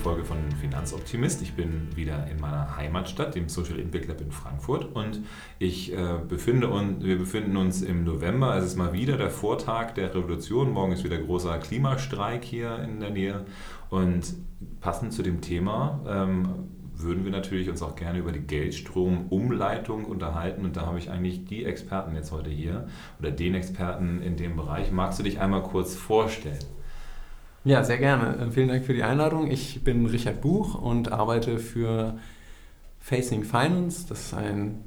Folge von Finanzoptimist. Ich bin wieder in meiner Heimatstadt, dem Social Impact Lab in Frankfurt und ich äh, befinde und wir befinden uns im November. Es ist mal wieder der Vortag der Revolution. Morgen ist wieder großer Klimastreik hier in der Nähe und passend zu dem Thema ähm, würden wir natürlich uns auch gerne über die Geldstromumleitung unterhalten. Und da habe ich eigentlich die Experten jetzt heute hier oder den Experten in dem Bereich. Magst du dich einmal kurz vorstellen? Ja, sehr gerne. Äh, vielen Dank für die Einladung. Ich bin Richard Buch und arbeite für Facing Finance. Das ist ein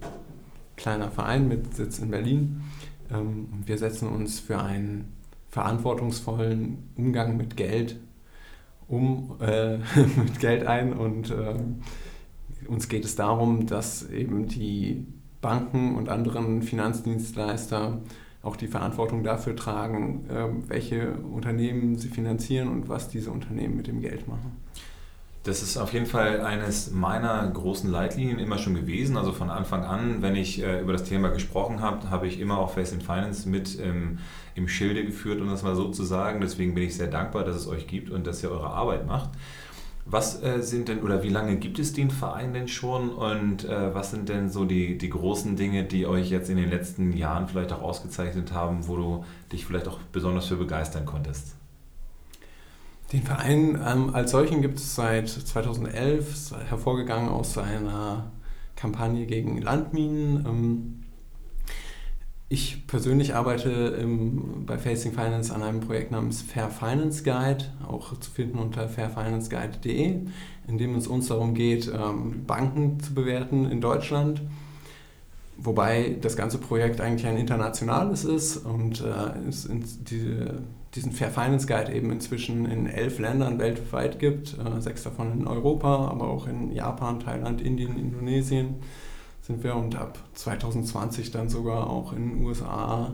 kleiner Verein mit Sitz in Berlin. Ähm, wir setzen uns für einen verantwortungsvollen Umgang mit Geld um äh, mit Geld ein und äh, uns geht es darum, dass eben die Banken und anderen Finanzdienstleister auch die Verantwortung dafür tragen, ähm, welche Unternehmen sie finanzieren und was diese Unternehmen mit dem Geld machen. Das ist auf jeden Fall eines meiner großen Leitlinien immer schon gewesen. Also von Anfang an, wenn ich äh, über das Thema gesprochen habe, habe ich immer auch Face in Finance mit ähm, im Schilde geführt, um das mal so zu sagen. Deswegen bin ich sehr dankbar, dass es euch gibt und dass ihr eure Arbeit macht. Was äh, sind denn oder wie lange gibt es den Verein denn schon und äh, was sind denn so die, die großen Dinge, die euch jetzt in den letzten Jahren vielleicht auch ausgezeichnet haben, wo du dich vielleicht auch besonders für begeistern konntest? Den Verein ähm, als solchen gibt es seit 2011, hervorgegangen aus einer Kampagne gegen Landminen. Ähm, ich persönlich arbeite im, bei Facing Finance an einem Projekt namens Fair Finance Guide, auch zu finden unter fairfinanceguide.de, in dem es uns darum geht, ähm, Banken zu bewerten in Deutschland. Wobei das ganze Projekt eigentlich ein internationales ist und äh, es diese, diesen Fair Finance Guide eben inzwischen in elf Ländern weltweit gibt, äh, sechs davon in Europa, aber auch in Japan, Thailand, Indien, Indonesien sind wir und ab 2020 dann sogar auch in den USA,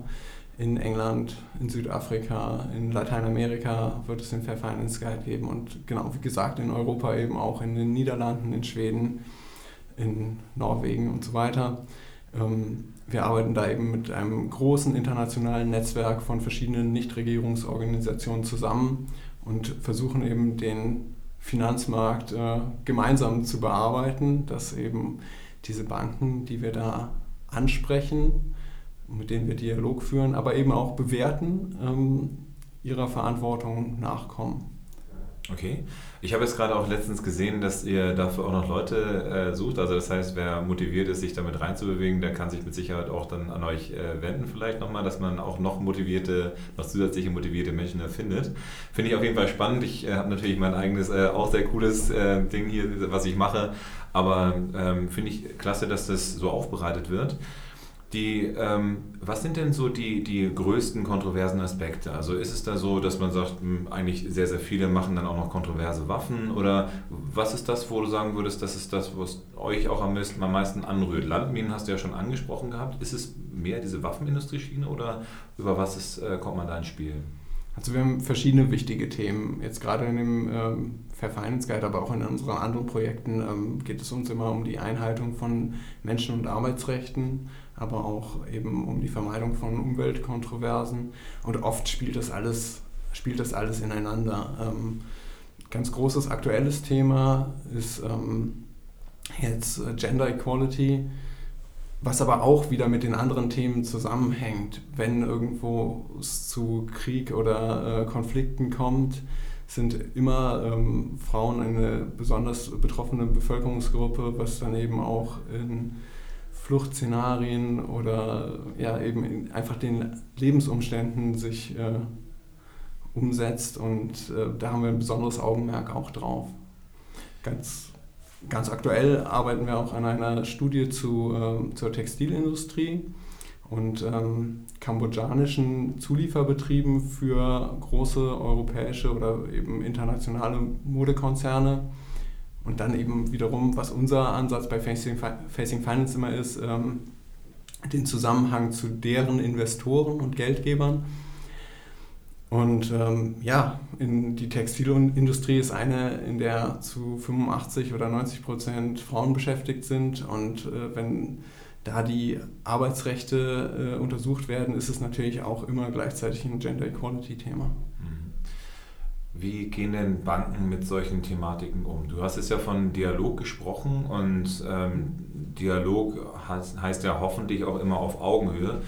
in England, in Südafrika, in Lateinamerika wird es den Fair Finance Guide geben und genau wie gesagt in Europa eben auch in den Niederlanden, in Schweden, in Norwegen und so weiter. Ähm, wir arbeiten da eben mit einem großen internationalen Netzwerk von verschiedenen Nichtregierungsorganisationen zusammen und versuchen eben den Finanzmarkt äh, gemeinsam zu bearbeiten, dass eben diese Banken, die wir da ansprechen, mit denen wir Dialog führen, aber eben auch bewerten, ähm, ihrer Verantwortung nachkommen. Okay. Ich habe jetzt gerade auch letztens gesehen, dass ihr dafür auch noch Leute äh, sucht. Also das heißt, wer motiviert ist, sich damit reinzubewegen, der kann sich mit Sicherheit auch dann an euch äh, wenden vielleicht nochmal, dass man auch noch motivierte, noch zusätzliche motivierte Menschen erfindet. Finde ich auf jeden Fall spannend. Ich äh, habe natürlich mein eigenes, äh, auch sehr cooles äh, Ding hier, was ich mache. Aber ähm, finde ich klasse, dass das so aufbereitet wird. Die, ähm, was sind denn so die, die größten kontroversen Aspekte? Also ist es da so, dass man sagt, mh, hm, eigentlich sehr, sehr viele machen dann auch noch kontroverse Waffen? Oder was ist das, wo du sagen würdest, das ist das, was euch auch am meisten, anrührt? Landminen hast du ja schon angesprochen gehabt. Ist es mehr diese Waffenindustrie-Schiene oder über was ist, äh, kommt man da ins Spiel? Also wir haben verschiedene wichtige Themen. Jetzt gerade in dem ähm, Fair Finance Guide, aber auch in unseren anderen Projekten ähm, geht es uns immer um die Einhaltung von Menschen- und Arbeitsrechten, aber auch eben um die Vermeidung von Umweltkontroversen. Und oft spielt das alles, spielt das alles ineinander. Ähm, ganz großes aktuelles Thema ist ähm, jetzt Gender Equality was aber auch wieder mit den anderen Themen zusammenhängt. Wenn irgendwo es zu Krieg oder äh, Konflikten kommt, sind immer ähm, Frauen eine besonders betroffene Bevölkerungsgruppe, was dann eben auch in Fluchtszenarien oder ja eben in einfach den Lebensumständen sich äh, umsetzt und äh, da haben wir ein besonderes Augenmerk auch drauf. Ganz Ganz aktuell arbeiten wir auch an einer Studie zu, äh, zur Textilindustrie und ähm, kambodschanischen Zulieferbetrieben für große europäische oder eben internationale Modekonzerne. Und dann eben wiederum, was unser Ansatz bei Facing, Facing Finance immer ist, ähm, den Zusammenhang zu deren Investoren und Geldgebern und ähm, ja, die Textilindustrie ist eine, in der zu 85 oder 90 Prozent Frauen beschäftigt sind. Und äh, wenn da die Arbeitsrechte äh, untersucht werden, ist es natürlich auch immer gleichzeitig ein Gender Equality-Thema. Mhm. wie gehen denn Banken mit solchen Thematiken um? Du hast es ja von Dialog gesprochen und ähm, Dialog heißt, heißt, ja hoffentlich auch immer auf Augenhöhe.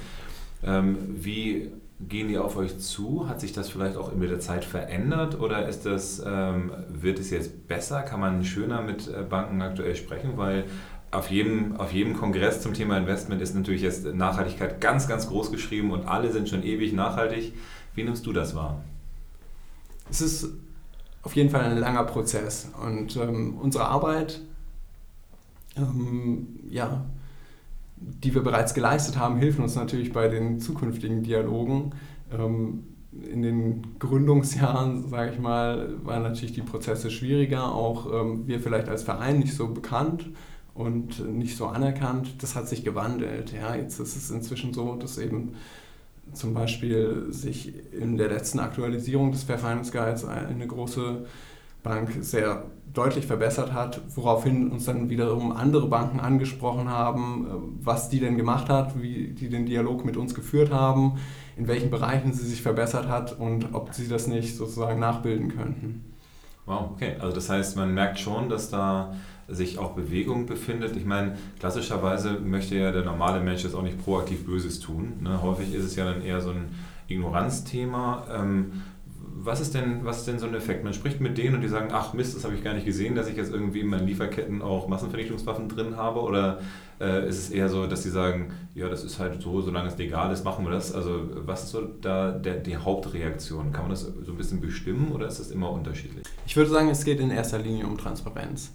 Ähm, wie gehen die auf euch zu? Hat sich das vielleicht auch mit der Zeit verändert oder ist das, ähm, wird es jetzt besser? Kann man schöner mit äh, Banken aktuell sprechen? Weil auf jedem, auf jedem Kongress zum Thema Investment ist natürlich jetzt Nachhaltigkeit ganz, ganz groß geschrieben und alle sind schon ewig nachhaltig. Wie nimmst du das wahr? Es ist auf jeden Fall ein langer Prozess und ähm, unsere Arbeit, ähm, ja, die wir bereits geleistet haben, hilft uns natürlich bei den zukünftigen Dialogen. Ähm, in den Gründungsjahren, sage ich mal, waren natürlich die Prozesse schwieriger, auch ähm, wir vielleicht als Verein nicht so bekannt und nicht so anerkannt. Das hat sich gewandelt. Ja, jetzt ist es inzwischen so, dass eben zum Beispiel sich in der letzten Aktualisierung des Fair Finance Guides eine große Bank sehr deutlich verbessert hat, woraufhin uns dann wiederum andere Banken angesprochen haben, äh, was die denn gemacht hat, wie die den Dialog mit uns geführt haben, in welchen Bereichen sie sich verbessert hat und ob sie das nicht sozusagen nachbilden könnten. Wow, okay. Also das heißt, man merkt schon, dass da sich auch Bewegung befindet. Ich meine, klassischerweise möchte ja der normale Mensch jetzt auch nicht proaktiv Böses tun. Ne? Häufig ist es ja dann eher so ein Ignoranzthema. Ähm, was ist, denn, was ist denn so ein Effekt? Man spricht mit denen und die sagen, ach Mist, das habe ich gar nicht gesehen, dass ich jetzt irgendwie in meinen Lieferketten auch Massenvernichtungswaffen drin habe. Oder äh, ist es eher so, dass sie sagen, ja, das ist halt so, solange es legal ist, machen wir das. Also was ist so da der, die Hauptreaktion? Kann man das so ein bisschen bestimmen oder ist das immer unterschiedlich? Ich würde sagen, es geht in erster Linie um Transparenz.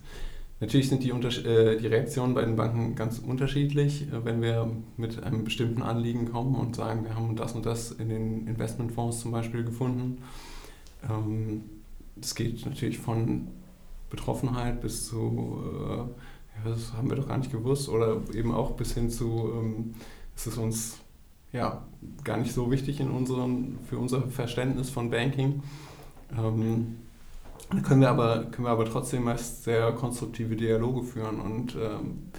Natürlich sind die, äh, die Reaktionen bei den Banken ganz unterschiedlich. Äh, wenn wir mit einem bestimmten Anliegen kommen und sagen, wir haben das und das in den Investmentfonds zum Beispiel gefunden, ähm, geht natürlich von Betroffenheit bis zu, äh, ja, das haben wir doch gar nicht gewusst, oder eben auch bis hin zu, ähm, es ist uns ja, gar nicht so wichtig in unseren, für unser Verständnis von Banking. Ähm, da können wir aber, können wir aber trotzdem meist sehr konstruktive Dialoge führen und ähm,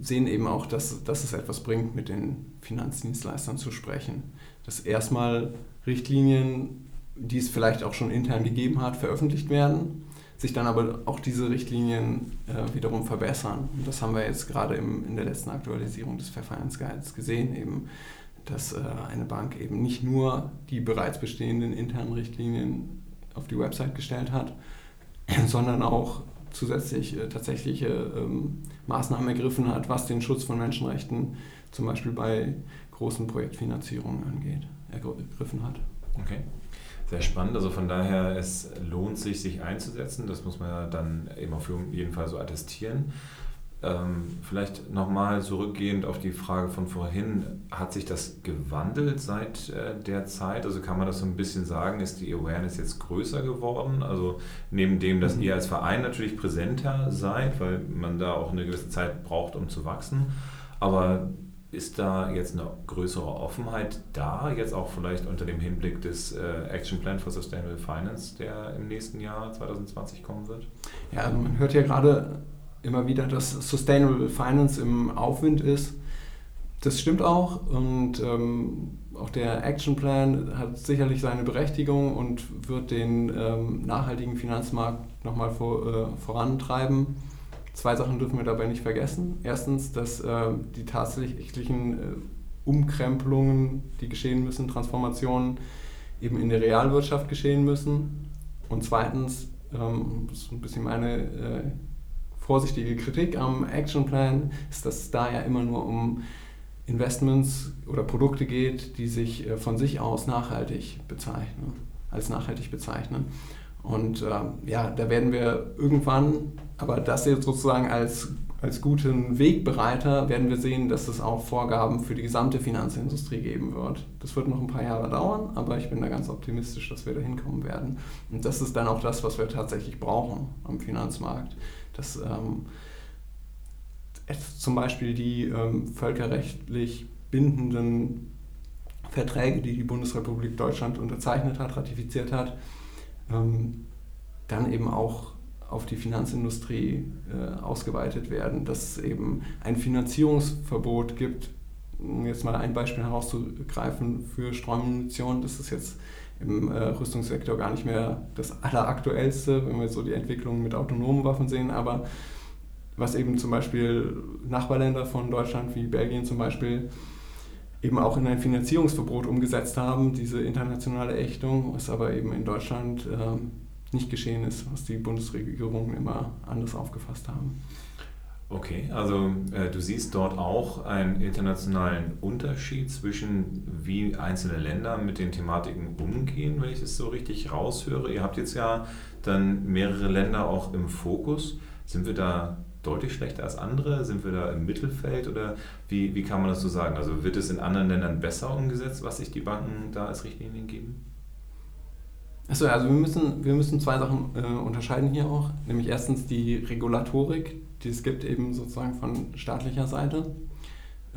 sehen eben auch, dass, dass es etwas bringt, mit den Finanzdienstleistern zu sprechen. Dass erstmal Richtlinien, die es vielleicht auch schon intern gegeben hat, veröffentlicht werden, sich dann aber auch diese Richtlinien äh, wiederum verbessern. Und das haben wir jetzt gerade im, in der letzten Aktualisierung des Verfahrensguides gesehen, eben, dass äh, eine Bank eben nicht nur die bereits bestehenden internen Richtlinien auf die Website gestellt hat, sondern auch zusätzlich äh, tatsächliche ähm, Maßnahmen ergriffen hat, was den Schutz von Menschenrechten zum Beispiel bei großen Projektfinanzierungen angeht, ergriffen hat. Okay. Sehr spannend. Also von daher, es lohnt sich, sich einzusetzen. Das muss man ja dann eben auf jeden Fall so attestieren. Ähm, vielleicht nochmal zurückgehend auf die Frage von vorhin, hat sich das gewandelt seit äh, der Zeit? Also kann man das so ein bisschen sagen, ist die Awareness jetzt größer geworden? Also neben dem, dass mhm. ihr als Verein natürlich präsenter seid, weil man da auch eine gewisse Zeit braucht, um zu wachsen, aber ist da jetzt eine größere Offenheit da, jetzt auch vielleicht unter dem Hinblick des äh, Action Plan for Sustainable Finance, der im nächsten Jahr 2020 kommen wird? Ja, man hört ja gerade immer wieder, dass Sustainable Finance im Aufwind ist. Das stimmt auch und ähm, auch der Action Plan hat sicherlich seine Berechtigung und wird den ähm, nachhaltigen Finanzmarkt nochmal vor, äh, vorantreiben. Zwei Sachen dürfen wir dabei nicht vergessen. Erstens, dass äh, die tatsächlichen äh, Umkrempelungen, die geschehen müssen, Transformationen eben in der Realwirtschaft geschehen müssen. Und zweitens, ähm, das ist ein bisschen meine äh, vorsichtige Kritik am Actionplan ist, dass es da ja immer nur um Investments oder Produkte geht, die sich äh, von sich aus nachhaltig bezeichnen, als nachhaltig bezeichnen. Und äh, ja, da werden wir irgendwann, aber das jetzt sozusagen als, als guten Wegbereiter, werden wir sehen, dass es auch Vorgaben für die gesamte Finanzindustrie geben wird. Das wird noch ein paar Jahre dauern, aber ich bin da ganz optimistisch, dass wir da hinkommen werden. Und das ist dann auch das, was wir tatsächlich brauchen am Finanzmarkt dass ähm, zum Beispiel die ähm, völkerrechtlich bindenden Verträge, die die Bundesrepublik Deutschland unterzeichnet hat, ratifiziert hat, ähm, dann eben auch auf die Finanzindustrie äh, ausgeweitet werden, dass es eben ein Finanzierungsverbot gibt, um jetzt mal ein Beispiel herauszugreifen für Streumunition, das ist jetzt im äh, Rüstungssektor gar nicht mehr das alleraktuellste, wenn wir so die Entwicklung mit autonomen Waffen sehen, aber was eben zum Beispiel Nachbarländer von Deutschland wie Belgien zum Beispiel eben auch in ein Finanzierungsverbot umgesetzt haben, diese internationale Ächtung, was aber eben in Deutschland äh, nicht geschehen ist, was die Bundesregierung immer anders aufgefasst haben. Okay, also äh, du siehst dort auch einen internationalen Unterschied zwischen wie einzelne Länder mit den Thematiken umgehen, wenn ich es so richtig raushöre. Ihr habt jetzt ja dann mehrere Länder auch im Fokus. Sind wir da deutlich schlechter als andere? Sind wir da im Mittelfeld oder wie, wie kann man das so sagen? Also wird es in anderen Ländern besser umgesetzt, was sich die Banken da als Richtlinien geben? Achso, also wir müssen, wir müssen zwei Sachen äh, unterscheiden hier auch. Nämlich erstens die Regulatorik, die es gibt eben sozusagen von staatlicher Seite,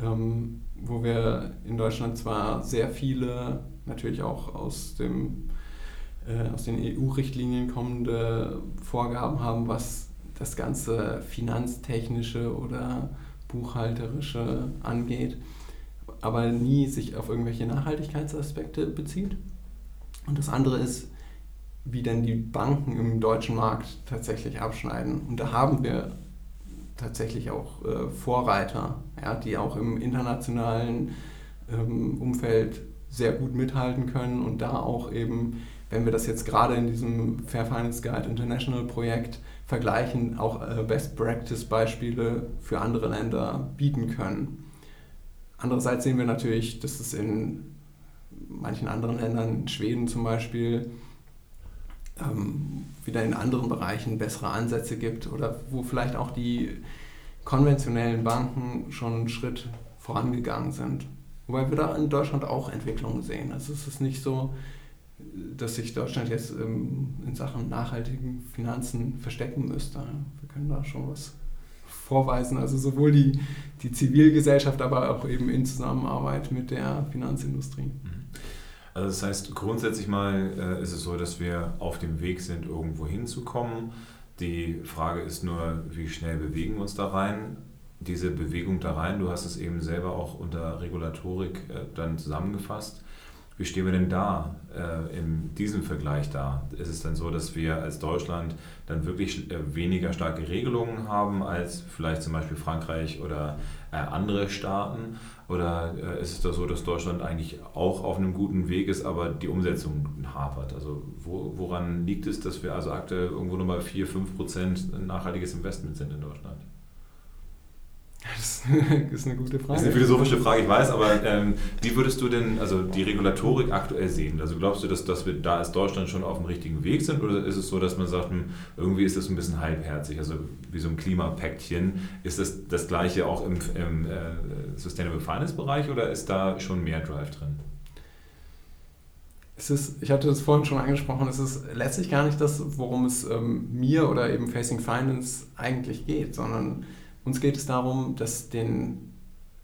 ähm, wo wir in Deutschland zwar sehr viele, natürlich auch aus, dem, äh, aus den EU-Richtlinien kommende Vorgaben haben, was das ganze finanztechnische oder buchhalterische angeht, aber nie sich auf irgendwelche Nachhaltigkeitsaspekte bezieht. Und das andere ist, wie denn die Banken im deutschen Markt tatsächlich abschneiden. Und da haben wir tatsächlich auch äh, Vorreiter, ja, die auch im internationalen ähm, Umfeld sehr gut mithalten können und da auch eben, wenn wir das jetzt gerade in diesem Fair Finance Guide International Projekt vergleichen, auch äh, Best Practice Beispiele für andere Länder bieten können. Andererseits sehen wir natürlich, dass es in manchen anderen Ländern, Schweden zum Beispiel, ähm, wieder in anderen Bereichen bessere Ansätze gibt oder wo vielleicht auch die konventionellen Banken schon einen Schritt vorangegangen sind. Wobei wir da in Deutschland auch Entwicklungen sehen. Also es ist nicht so, dass sich Deutschland jetzt ähm, in Sachen nachhaltigen Finanzen verstecken müsste. Wir können da schon was vorweisen. Also sowohl die, die Zivilgesellschaft, aber auch eben in Zusammenarbeit mit der Finanzindustrie. Also das heißt, grundsätzlich mal äh, ist es so, dass wir auf dem Weg sind, irgendwo hinzukommen. Die Frage ist nur, wie schnell bewegen wir uns da rein? Diese Bewegung da rein, du hast es eben selber auch unter Regulatorik äh, dann zusammengefasst. Wie stehen wir denn da äh, in diesem Vergleich da? Ist es dann so, dass wir als Deutschland dann wirklich äh, weniger starke Regelungen haben als vielleicht zum Beispiel Frankreich oder äh, andere Staaten? Oder äh, ist es da so, dass Deutschland eigentlich auch auf einem guten Weg ist, aber die Umsetzung hapert? Also wo, woran liegt es, dass wir also aktuell irgendwo nur mal 4, 5 Prozent nachhaltiges Investment sind in Deutschland? Das ist eine gute Frage. Das ist eine philosophische Frage, ich weiß, aber ähm, wie würdest du denn also die Regulatorik aktuell sehen? Also glaubst du, dass, dass wir da als Deutschland schon auf dem richtigen Weg sind oder ist es so, dass man sagt, hm, irgendwie ist das ein bisschen halbherzig, also wie so ein Klimapäckchen? Ist das das gleiche auch im, im äh, Sustainable Finance Bereich oder ist da schon mehr Drive drin? Es ist, ich hatte das vorhin schon angesprochen, es ist letztlich gar nicht das, worum es ähm, mir oder eben Facing Finance eigentlich geht, sondern uns geht es darum, dass den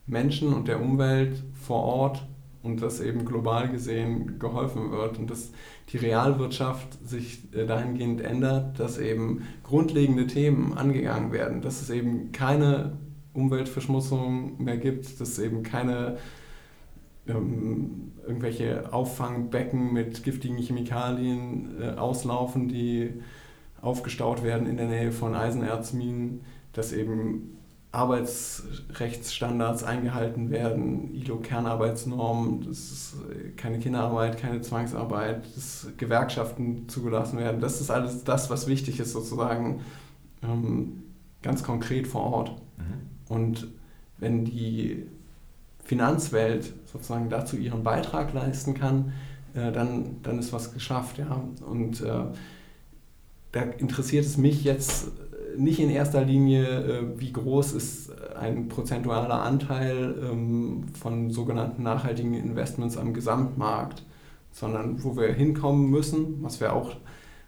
Menschen und der Umwelt vor Ort und das eben global gesehen geholfen wird und dass die Realwirtschaft sich äh, dahingehend ändert, dass eben grundlegende Themen angegangen werden, dass es eben keine Umweltverschmutzung mehr gibt, dass es eben keine ähm, irgendwelche Auffangbecken mit giftigen Chemikalien äh, auslaufen, die aufgestaut werden in der Nähe von Eisenerzminen dass eben Arbeitsrechtsstandards eingehalten werden, ILO-Kernarbeitsnormen, dass keine Kinderarbeit, keine Zwangsarbeit, dass Gewerkschaften zugelassen werden. Das ist alles das, was wichtig ist, sozusagen ähm, ganz konkret vor Ort. Mhm. Und wenn die Finanzwelt sozusagen dazu ihren Beitrag leisten kann, äh, dann, dann ist was geschafft. Ja? Und äh, da interessiert es mich jetzt nicht in erster Linie, äh, wie groß ist ein prozentualer Anteil ähm, von sogenannten nachhaltigen Investments am Gesamtmarkt, sondern wo wir hinkommen müssen, was wir auch,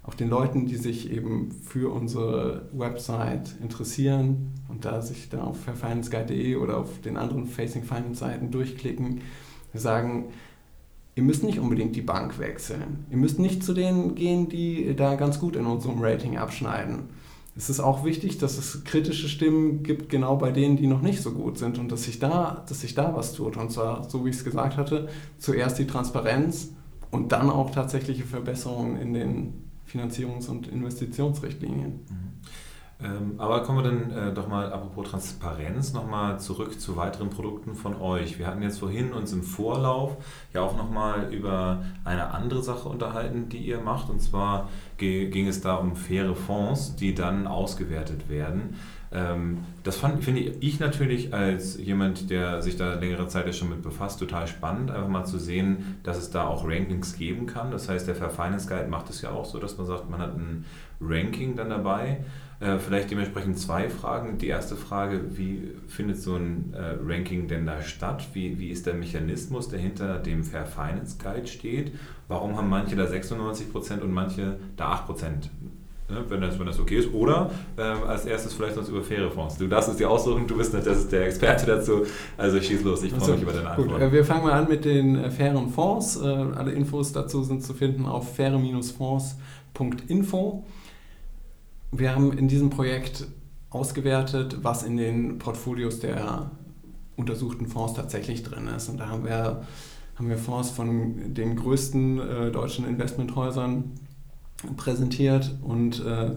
auch den Leuten, die sich eben für unsere Website interessieren und da sich da auf fairfinanceguide.de oder auf den anderen Facing Finance Seiten durchklicken, sagen, ihr müsst nicht unbedingt die Bank wechseln. Ihr müsst nicht zu denen gehen, die da ganz gut in unserem Rating abschneiden es ist auch wichtig, dass es kritische Stimmen gibt, genau bei denen, die noch nicht so gut sind und dass sich da, dass sich da was tut. Und zwar, so wie ich es gesagt hatte, zuerst die Transparenz und dann auch tatsächliche Verbesserungen in den Finanzierungs- und Investitionsrichtlinien. Mhm. Ähm, aber kommen wir dann äh, doch mal, apropos Transparenz, nochmal zurück zu weiteren Produkten von euch. Wir hatten jetzt vorhin uns im Vorlauf ja auch nochmal über eine andere Sache unterhalten, die ihr macht. Und zwar ging es da um faire Fonds, die dann ausgewertet werden. Ähm, das finde ich natürlich als jemand, der sich da längere Zeit ja schon mit befasst, total spannend, einfach mal zu sehen, dass es da auch Rankings geben kann. Das heißt, der Fair Finance Guide macht es ja auch so, dass man sagt, man hat ein Ranking dann dabei. Äh, vielleicht dementsprechend zwei Fragen. Die erste Frage, wie findet so ein äh, Ranking denn da statt? Wie, wie ist der Mechanismus, der hinter dem Fair Finance Guide steht? Warum haben manche da 96% und manche da 8%? Ne, wenn, das, wenn das okay ist. Oder ähm, als erstes vielleicht sonst über faire Fonds. Du darfst es dir aussuchen, du bist das der Experte dazu. Also schieß los, ich freue also, mich über deine Antwort. Gut, äh, wir fangen mal an mit den äh, fairen Fonds. Äh, alle Infos dazu sind zu finden auf faire-fonds.info. Wir haben in diesem Projekt ausgewertet, was in den Portfolios der untersuchten Fonds tatsächlich drin ist. Und da haben wir, haben wir Fonds von den größten äh, deutschen Investmenthäusern präsentiert und äh,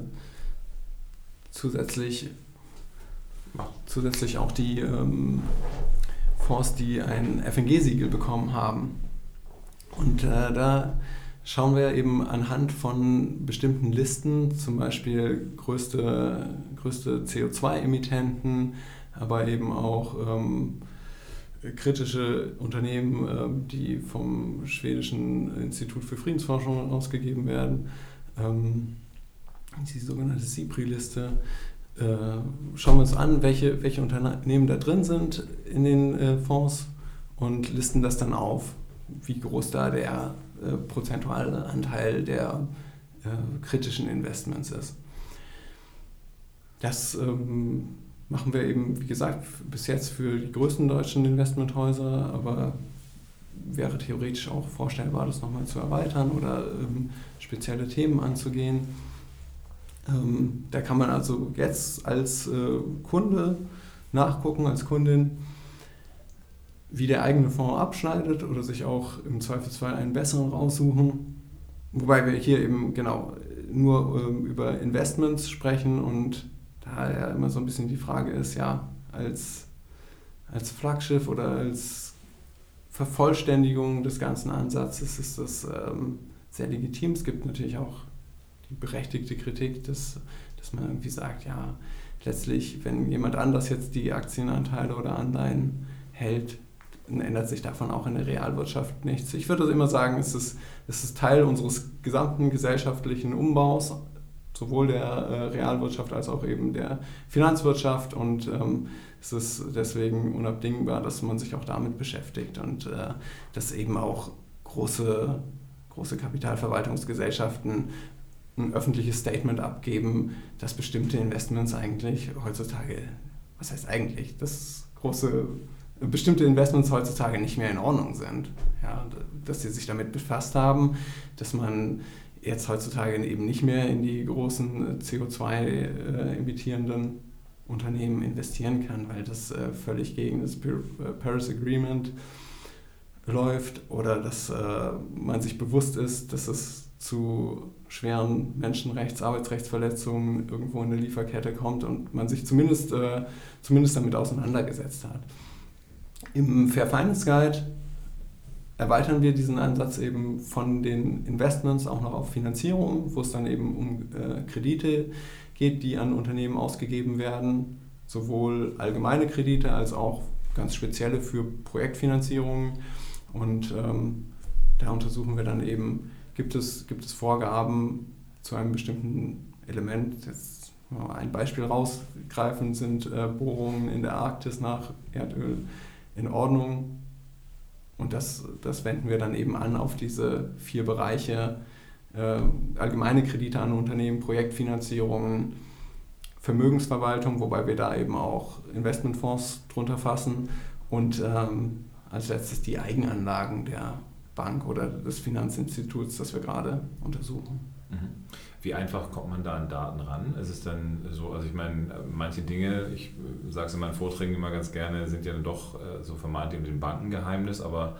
zusätzlich, zusätzlich auch die ähm, Fonds, die ein FNG-Siegel bekommen haben. Und äh, da schauen wir eben anhand von bestimmten Listen, zum Beispiel größte, größte CO2-Emittenten, aber eben auch ähm, kritische Unternehmen, äh, die vom schwedischen Institut für Friedensforschung ausgegeben werden ähm, die sogenannte CIPRI-Liste. Äh, schauen wir uns an, welche, welche Unternehmen da drin sind in den äh, Fonds und listen das dann auf, wie groß da der äh, prozentuale Anteil der äh, kritischen Investments ist. Das ähm, machen wir eben, wie gesagt, bis jetzt für die größten deutschen Investmenthäuser, aber wäre theoretisch auch vorstellbar, das nochmal zu erweitern oder ähm, spezielle Themen anzugehen. Ähm, da kann man also jetzt als äh, Kunde nachgucken, als Kundin, wie der eigene Fonds abschneidet oder sich auch im Zweifelsfall einen besseren raussuchen. Wobei wir hier eben genau nur ähm, über Investments sprechen und da ja immer so ein bisschen die Frage ist, ja, als, als Flaggschiff oder als Vervollständigung des ganzen Ansatzes ist das ähm, sehr legitim. Es gibt natürlich auch die berechtigte Kritik, dass, dass man irgendwie sagt, ja, letztlich, wenn jemand anders jetzt die Aktienanteile oder Anleihen hält, dann ändert sich davon auch in der Realwirtschaft nichts. Ich würde immer sagen, es ist, es ist Teil unseres gesamten gesellschaftlichen Umbaus, sowohl der äh, Realwirtschaft als auch eben der Finanzwirtschaft und ähm, es ist deswegen unabdingbar, dass man sich auch damit beschäftigt und äh, dass eben auch große, große Kapitalverwaltungsgesellschaften ein öffentliches Statement abgeben, dass bestimmte Investments eigentlich heutzutage, was heißt eigentlich, dass große bestimmte Investments heutzutage nicht mehr in Ordnung sind. Ja, dass sie sich damit befasst haben, dass man jetzt heutzutage eben nicht mehr in die großen CO2 äh, Unternehmen investieren kann, weil das äh, völlig gegen das äh, Paris Agreement läuft oder dass äh, man sich bewusst ist, dass es zu schweren Menschenrechts-, Arbeitsrechtsverletzungen irgendwo in der Lieferkette kommt und man sich zumindest, äh, zumindest damit auseinandergesetzt hat. Im Fair Finance Guide erweitern wir diesen Ansatz eben von den Investments auch noch auf Finanzierung, wo es dann eben um äh, Kredite geht, die an Unternehmen ausgegeben werden, sowohl allgemeine Kredite als auch ganz spezielle für Projektfinanzierungen. Und ähm, da untersuchen wir dann eben, gibt es, gibt es Vorgaben zu einem bestimmten Element. Jetzt ein Beispiel rausgreifen sind äh, Bohrungen in der Arktis nach Erdöl in Ordnung. Und das, das wenden wir dann eben an auf diese vier Bereiche äh, allgemeine Kredite an Unternehmen, Projektfinanzierungen, Vermögensverwaltung, wobei wir da eben auch Investmentfonds drunter fassen und ähm, als letztes die Eigenanlagen der Bank oder des Finanzinstituts, das wir gerade untersuchen. Mhm. Wie einfach kommt man da an Daten ran? Ist es dann so, also ich meine, manche Dinge, ich sage es in meinen Vorträgen immer ganz gerne, sind ja doch äh, so vermeintlich mit dem Bankengeheimnis, aber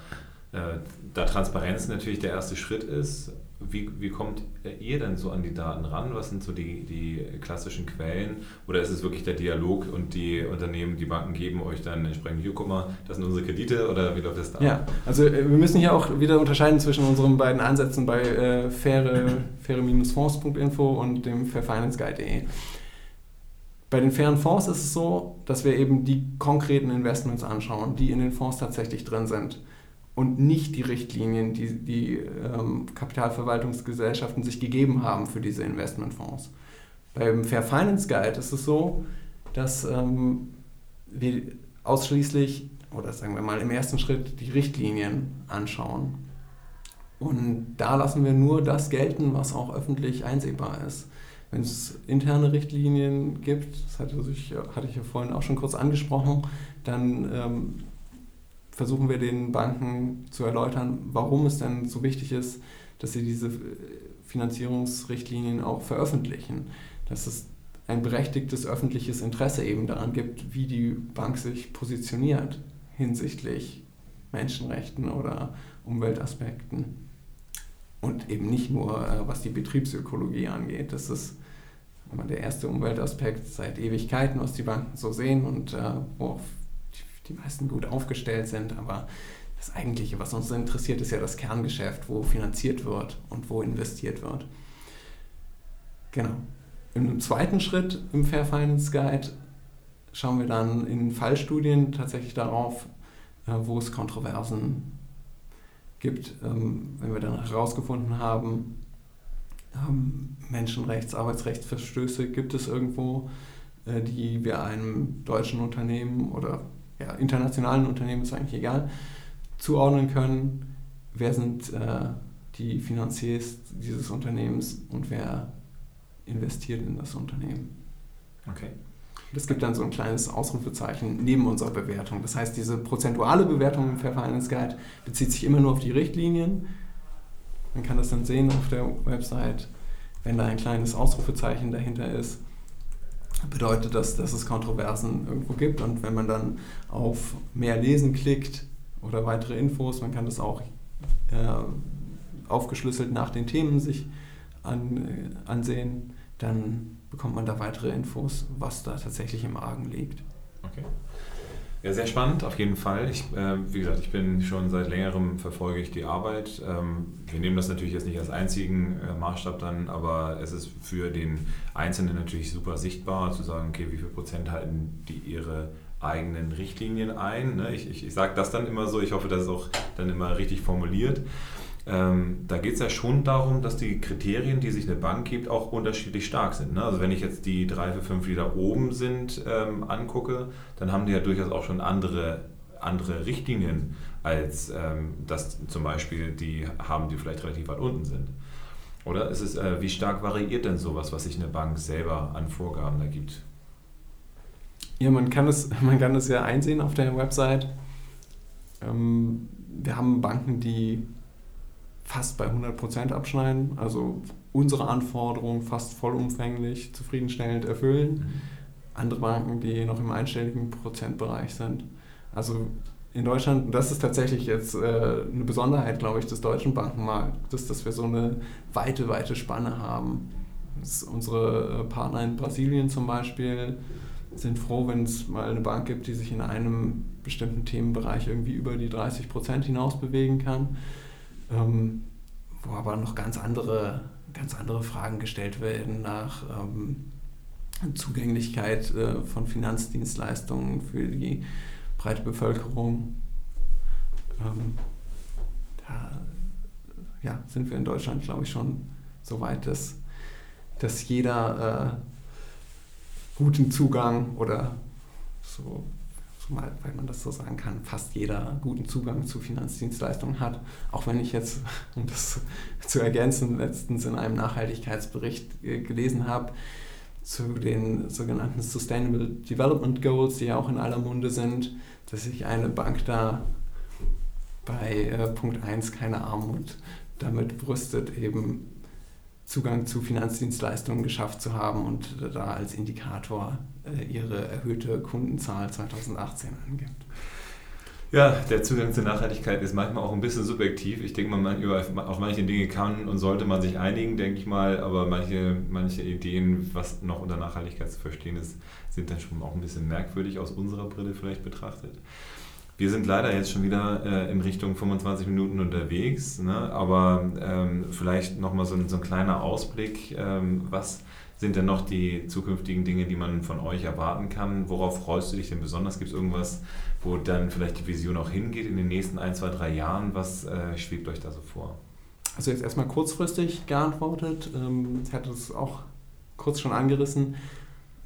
äh, da Transparenz natürlich der erste Schritt ist, wie, wie kommt ihr denn so an die Daten ran? Was sind so die, die klassischen Quellen? Oder ist es wirklich der Dialog und die Unternehmen, die Banken geben euch dann entsprechend, hier guck mal, das sind unsere Kredite oder wie läuft das da? Ja, also äh, wir müssen hier auch wieder unterscheiden zwischen unseren beiden Ansätzen bei äh, faire-fonds.info und dem fairfinanceguide.de. Bei den fairen Fonds ist es so, dass wir eben die konkreten Investments anschauen, die in den Fonds tatsächlich drin sind und nicht die Richtlinien, die die ähm, Kapitalverwaltungsgesellschaften sich gegeben haben für diese Investmentfonds. Beim Fair Finance Guide ist es so, dass ähm, wir ausschließlich, oder sagen wir mal im ersten Schritt, die Richtlinien anschauen. Und da lassen wir nur das gelten, was auch öffentlich einsehbar ist. Wenn es interne Richtlinien gibt, das hatte ich, hatte ich ja vorhin auch schon kurz angesprochen, dann ähm, versuchen wir den Banken zu erläutern, warum es denn so wichtig ist, dass sie diese Finanzierungsrichtlinien auch veröffentlichen. Dass es ein berechtigtes öffentliches Interesse eben daran gibt, wie die Bank sich positioniert hinsichtlich Menschenrechten oder Umweltaspekten. Und eben nicht nur, äh, was die Betriebsökologie angeht. Das ist der erste Umweltaspekt seit Ewigkeiten, was die Banken so sehen und äh, worauf die meisten gut aufgestellt sind, aber das Eigentliche, was uns interessiert, ist ja das Kerngeschäft, wo finanziert wird und wo investiert wird. Genau. Im zweiten Schritt im Fair Finance Guide schauen wir dann in Fallstudien tatsächlich darauf, äh, wo es Kontroversen gibt. Ähm, wenn wir dann herausgefunden haben, ähm, Menschenrechts-, Arbeitsrechtsverstöße gibt es irgendwo, äh, die wir einem deutschen Unternehmen oder ja, internationalen Unternehmen ist eigentlich egal, zuordnen können, wer sind äh, die Finanziers dieses Unternehmens und wer investiert in das Unternehmen. Okay. Das gibt dann so ein kleines Ausrufezeichen neben unserer Bewertung. Das heißt, diese prozentuale Bewertung im Fair Finance Guide bezieht sich immer nur auf die Richtlinien. Man kann das dann sehen auf der Website, wenn da ein kleines Ausrufezeichen dahinter ist bedeutet das, dass es Kontroversen irgendwo gibt. Und wenn man dann auf mehr Lesen klickt oder weitere Infos, man kann das auch äh, aufgeschlüsselt nach den Themen sich an, äh, ansehen, dann bekommt man da weitere Infos, was da tatsächlich im Argen liegt. Okay. Ja, sehr spannend, auf jeden Fall. Ich, äh, wie gesagt, ich bin schon seit längerem verfolge ich die Arbeit. Ähm, wir nehmen das natürlich jetzt nicht als einzigen äh, Maßstab dann, aber es ist für den Einzelnen natürlich super sichtbar, zu sagen, okay, wie viel Prozent halten die ihre eigenen Richtlinien ein. Ne? Ich, ich, ich sage das dann immer so, ich hoffe, das ist auch dann immer richtig formuliert. Ähm, da geht es ja schon darum, dass die Kriterien, die sich eine Bank gibt, auch unterschiedlich stark sind. Ne? Also wenn ich jetzt die drei, vier, fünf, die da oben sind, ähm, angucke, dann haben die ja durchaus auch schon andere, andere Richtlinien, als ähm, das zum Beispiel die haben, die vielleicht relativ weit unten sind. Oder es, äh, wie stark variiert denn sowas, was sich eine Bank selber an Vorgaben da gibt? Ja, man kann es, man kann es ja einsehen auf der Website. Ähm, wir haben Banken, die fast bei 100% abschneiden, also unsere Anforderungen fast vollumfänglich zufriedenstellend erfüllen. Mhm. Andere Banken, die noch im einstelligen Prozentbereich sind. Also in Deutschland, das ist tatsächlich jetzt äh, eine Besonderheit, glaube ich, des deutschen Bankenmarktes, dass wir so eine weite, weite Spanne haben. unsere äh, Partner in Brasilien zum Beispiel sind froh, wenn es mal eine Bank gibt, die sich in einem bestimmten Themenbereich irgendwie über die 30 Prozent hinaus bewegen kann ähm, wo aber noch ganz andere, ganz andere Fragen gestellt werden nach ähm, Zugänglichkeit äh, von Finanzdienstleistungen für die breite Bevölkerung. Ähm, da ja, sind wir in Deutschland, glaube ich, schon so weit, dass, dass jeder äh, guten Zugang oder so zumal, weil man das so sagen kann, fast jeder guten Zugang zu Finanzdienstleistungen hat. Auch wenn ich jetzt, um das zu ergänzen, letztens in einem Nachhaltigkeitsbericht gelesen habe, zu den sogenannten Sustainable Development Goals, die ja auch in aller Munde sind, dass sich eine Bank da bei äh, Punkt 1 keine Armut damit brüstet, eben Zugang zu Finanzdienstleistungen geschafft zu haben und da als Indikator äh, ihre erhöhte Kundenzahl 2018 angibt. Ja, der Zugang zur Nachhaltigkeit ist manchmal auch ein bisschen subjektiv. Ich denke mal, auf manche Dinge kann und sollte man sich einigen, denke ich mal, aber manche, manche Ideen, was noch unter Nachhaltigkeit zu verstehen ist, sind dann schon auch ein bisschen merkwürdig aus unserer Brille vielleicht betrachtet. Wir sind leider jetzt schon wieder äh, in Richtung 25 Minuten unterwegs, ne? aber ähm, vielleicht nochmal so, so ein kleiner Ausblick, ähm, was sind denn noch die zukünftigen Dinge, die man von euch erwarten kann? Worauf freust du dich denn besonders? Gibt es irgendwas, wo dann vielleicht die Vision auch hingeht in den nächsten ein, zwei, drei Jahren? Was äh, schwebt euch da so vor? Also jetzt erstmal kurzfristig geantwortet. Ähm, ich hatte es auch kurz schon angerissen.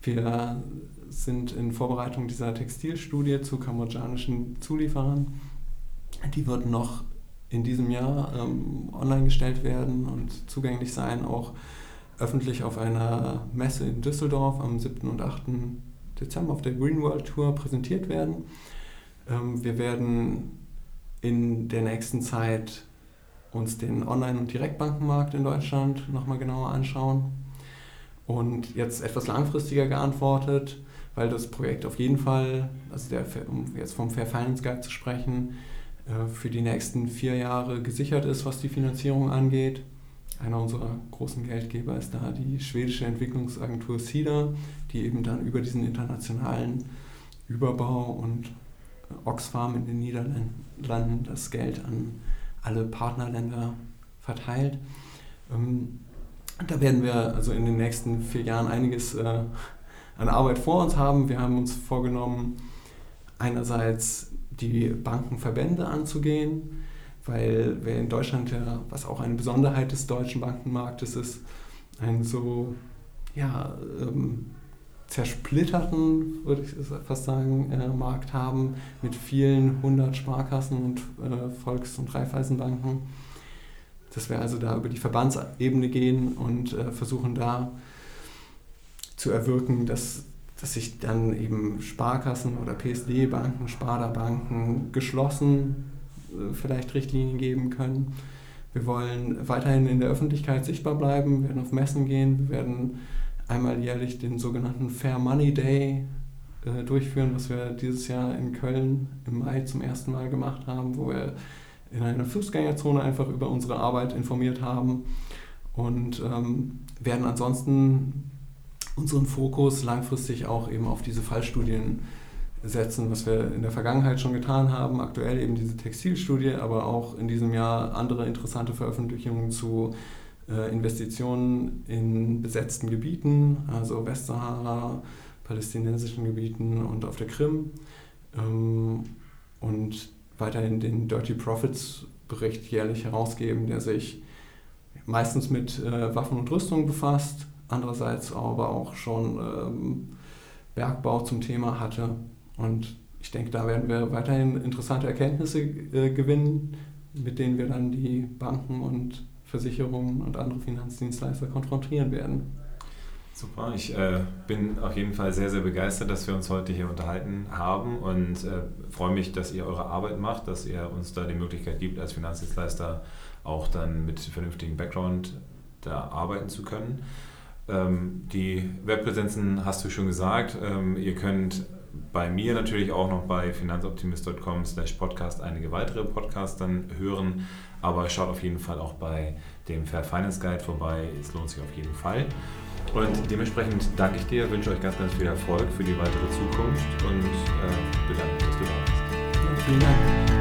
Wir sind in Vorbereitung dieser Textilstudie zu kambodschanischen Zulieferern. Die wird noch in diesem Jahr ähm, online gestellt werden und zugänglich sein, auch öffentlich auf einer Messe in Düsseldorf am 7. und 8. Dezember auf der Green World Tour präsentiert werden. Ähm, wir werden in der nächsten Zeit uns den Online- und Direktbankenmarkt in Deutschland nochmal genauer anschauen. Und jetzt etwas langfristiger geantwortet, weil das Projekt auf jeden Fall, also der, um jetzt vom Fair Finance Guide zu sprechen, äh, für die nächsten vier Jahre gesichert ist, was die Finanzierung angeht. Einer unserer großen Geldgeber ist da die schwedische Entwicklungsagentur SIDA, die eben dann über diesen internationalen Überbau und Oxfam in den Niederlanden das Geld an alle Partnerländer verteilt. Ähm, da werden wir also in den nächsten vier Jahren einiges äh, an Arbeit vor uns haben. Wir haben uns vorgenommen, einerseits die Bankenverbände anzugehen, weil wir in Deutschland ja, was auch eine Besonderheit des deutschen Bankenmarktes ist, einen so ja, ähm, zersplitterten, würde ich fast sagen, äh, Markt haben mit vielen hundert Sparkassen und äh, Volks- und Raiffeisenbanken. Dass wir also da über die Verbandsebene gehen und äh, versuchen da zu erwirken, dass, dass sich dann eben Sparkassen oder PSD-Banken, Sparda-Banken geschlossen äh, vielleicht Richtlinien geben können. Wir wollen weiterhin in der Öffentlichkeit sichtbar bleiben, wir werden auf Messen gehen, wir werden einmal jährlich den sogenannten Fair Money Day äh, durchführen, was wir dieses Jahr in Köln im Mai zum ersten Mal gemacht haben, wo wir in einer Fußgängerzone einfach über unsere Arbeit informiert haben und ähm, werden ansonsten unseren Fokus langfristig auch eben auf diese Fallstudien setzen, was wir in der Vergangenheit schon getan haben. Aktuell eben diese Textilstudie, aber auch in diesem Jahr andere interessante Veröffentlichungen zu äh, Investitionen in besetzten Gebieten, also Westsahara, palästinensischen Gebieten und auf der Krim. Ähm, und weiterhin den Dirty Profits Bericht jährlich herausgeben, der sich meistens mit äh, Waffen und Rüstung befasst, andererseits aber auch schon ähm, Bergbau zum Thema hatte. Und ich denke, da werden wir weiterhin interessante Erkenntnisse äh, gewinnen, mit denen wir dann die Banken und Versicherungen und andere Finanzdienstleister konfrontieren werden. Super, ich äh, bin auf jeden Fall sehr, sehr begeistert, dass wir uns heute hier unterhalten haben und äh, freue mich, dass ihr eure Arbeit macht, dass ihr uns da die Möglichkeit gibt, als Finanzdienstleister auch dann mit vernünftigem Background da arbeiten zu können. Ähm, die Webpräsenzen hast du schon gesagt. Ähm, ihr könnt bei mir natürlich auch noch bei finanzoptimist.com slash podcast einige weitere Podcasts dann hören. Aber schaut auf jeden Fall auch bei dem Fair Finance Guide vorbei. Es lohnt sich auf jeden Fall. Und dementsprechend danke ich dir, wünsche euch ganz, ganz viel Erfolg für die weitere Zukunft und äh, bedanke mich, dass du da bist. Ja, vielen Dank.